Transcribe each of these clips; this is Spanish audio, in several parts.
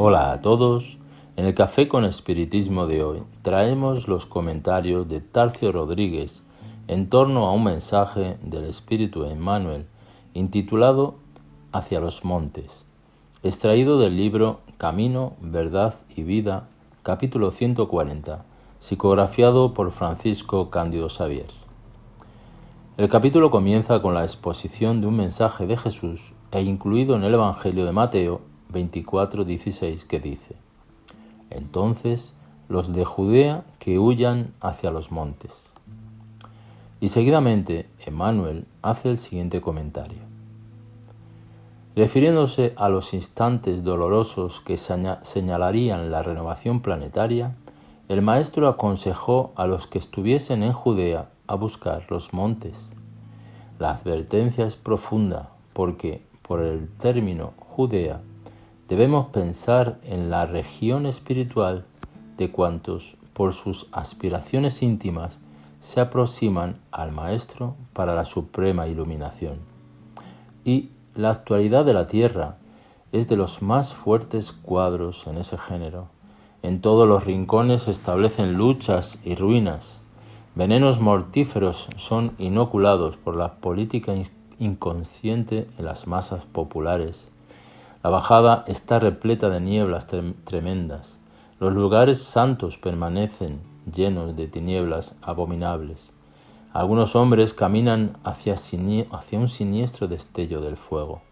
Hola a todos. En el Café con Espiritismo de hoy traemos los comentarios de Tarcio Rodríguez en torno a un mensaje del Espíritu Emmanuel intitulado Hacia los Montes, extraído del libro Camino, Verdad y Vida, capítulo 140, psicografiado por Francisco Cándido Xavier. El capítulo comienza con la exposición de un mensaje de Jesús e incluido en el Evangelio de Mateo 24:16 que dice, Entonces los de Judea que huyan hacia los montes. Y seguidamente Emmanuel hace el siguiente comentario. Refiriéndose a los instantes dolorosos que señalarían la renovación planetaria, el maestro aconsejó a los que estuviesen en Judea a buscar los montes. La advertencia es profunda porque por el término Judea debemos pensar en la región espiritual de cuantos por sus aspiraciones íntimas se aproximan al Maestro para la suprema iluminación. Y la actualidad de la Tierra es de los más fuertes cuadros en ese género. En todos los rincones se establecen luchas y ruinas. Venenos mortíferos son inoculados por la política inconsciente en las masas populares. La bajada está repleta de nieblas tremendas. Los lugares santos permanecen llenos de tinieblas abominables. Algunos hombres caminan hacia, un siniestro destello del fuego.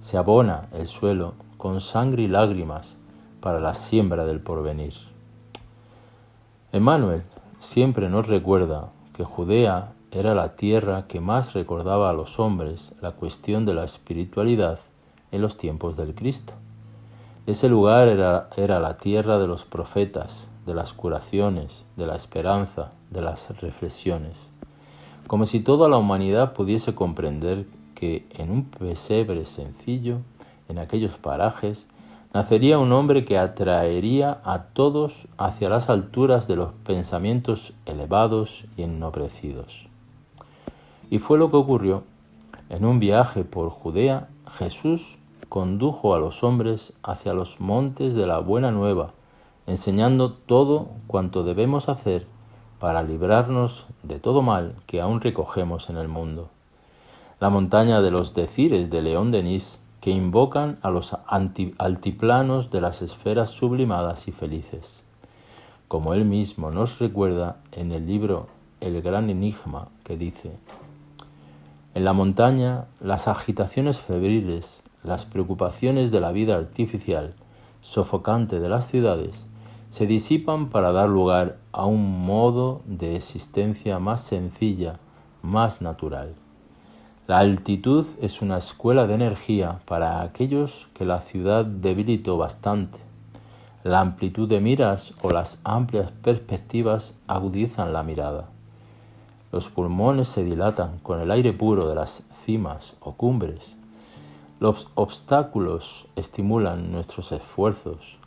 Se abona el suelo con sangre y lágrimas para la siembra del porvenir. Emmanuel siempre nos recuerda que Judea era la tierra que más recordaba a los hombres la cuestión de la espiritualidad en los tiempos del Cristo. Ese lugar era, era, la tierra de los profetas, de las curaciones, de la esperanza, de las reflexiones. Como si toda la humanidad pudiese comprender que en un pesebre sencillo, en aquellos parajes, nacería un hombre que atraería a todos hacia las alturas de los pensamientos elevados y ennobrecidos. Y fue lo que ocurrió. En un viaje por Judea, Jesús condujo a los hombres hacia los montes de la buena nueva, enseñando todo cuanto debemos hacer para librarnos de todo mal que aún recogemos en el mundo. La montaña de los decires de León Denis que invocan a los altiplanos de las esferas sublimadas y felices. Como él mismo nos recuerda en el libro El gran enigma que dice, en la montaña las agitaciones febriles, las preocupaciones de la vida artificial, sofocante de las ciudades, se disipan para dar lugar a un modo de existencia más sencilla, más natural. La altitud es una escuela de energía para aquellos que la ciudad debilitó bastante. La amplitud de miras o las amplias perspectivas agudizan la mirada. Los pulmones se dilatan con el aire puro de las cimas o cumbres. Los obstáculos estimulan nuestros esfuerzos.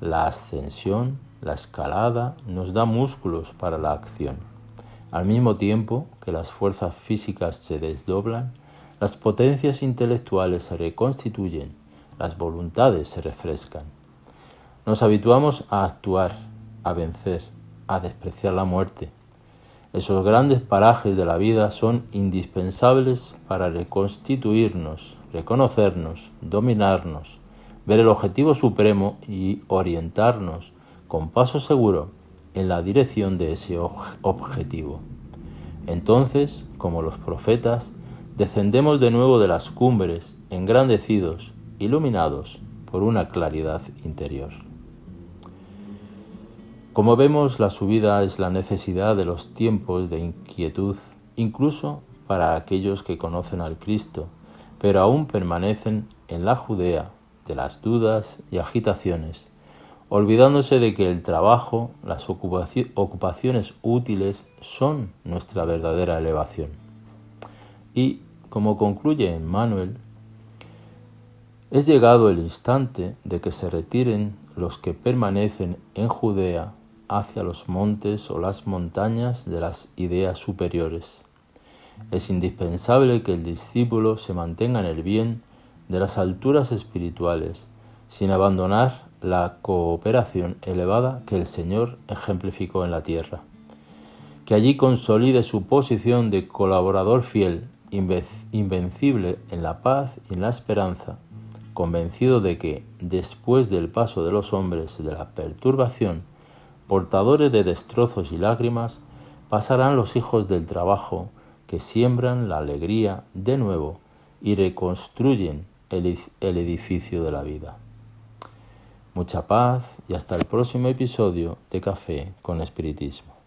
La ascensión, la escalada, nos da músculos para la acción. Al mismo tiempo que las fuerzas físicas se desdoblan, las potencias intelectuales se reconstituyen, las voluntades se refrescan. Nos habituamos a actuar, a vencer, a despreciar la muerte. Esos grandes parajes de la vida son indispensables para reconstituirnos, reconocernos, dominarnos, ver el objetivo supremo y orientarnos con paso seguro en la dirección de ese objetivo. Entonces, como los profetas, descendemos de nuevo de las cumbres, engrandecidos, iluminados por una claridad interior. Como vemos, la subida es la necesidad de los tiempos de inquietud, incluso para aquellos que conocen al Cristo, pero aún permanecen en la Judea de las dudas y agitaciones olvidándose de que el trabajo, las ocupaciones útiles son nuestra verdadera elevación. Y, como concluye Manuel, es llegado el instante de que se retiren los que permanecen en Judea hacia los montes o las montañas de las ideas superiores. Es indispensable que el discípulo se mantenga en el bien de las alturas espirituales, sin abandonar la cooperación elevada que el Señor ejemplificó en la tierra. Que allí consolide su posición de colaborador fiel, invencible en la paz y en la esperanza, convencido de que, después del paso de los hombres de la perturbación, portadores de destrozos y lágrimas, pasarán los hijos del trabajo que siembran la alegría de nuevo y reconstruyen el, edificio de la vida. Mucha paz y hasta el próximo episodio de Café con Espiritismo.